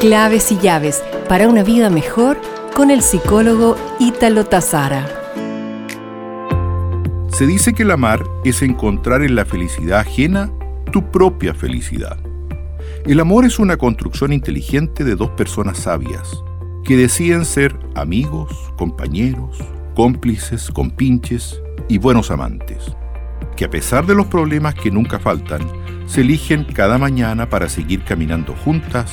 Claves y llaves para una vida mejor con el psicólogo Ítalo Tazara. Se dice que el amar es encontrar en la felicidad ajena tu propia felicidad. El amor es una construcción inteligente de dos personas sabias que deciden ser amigos, compañeros, cómplices, compinches y buenos amantes, que a pesar de los problemas que nunca faltan, se eligen cada mañana para seguir caminando juntas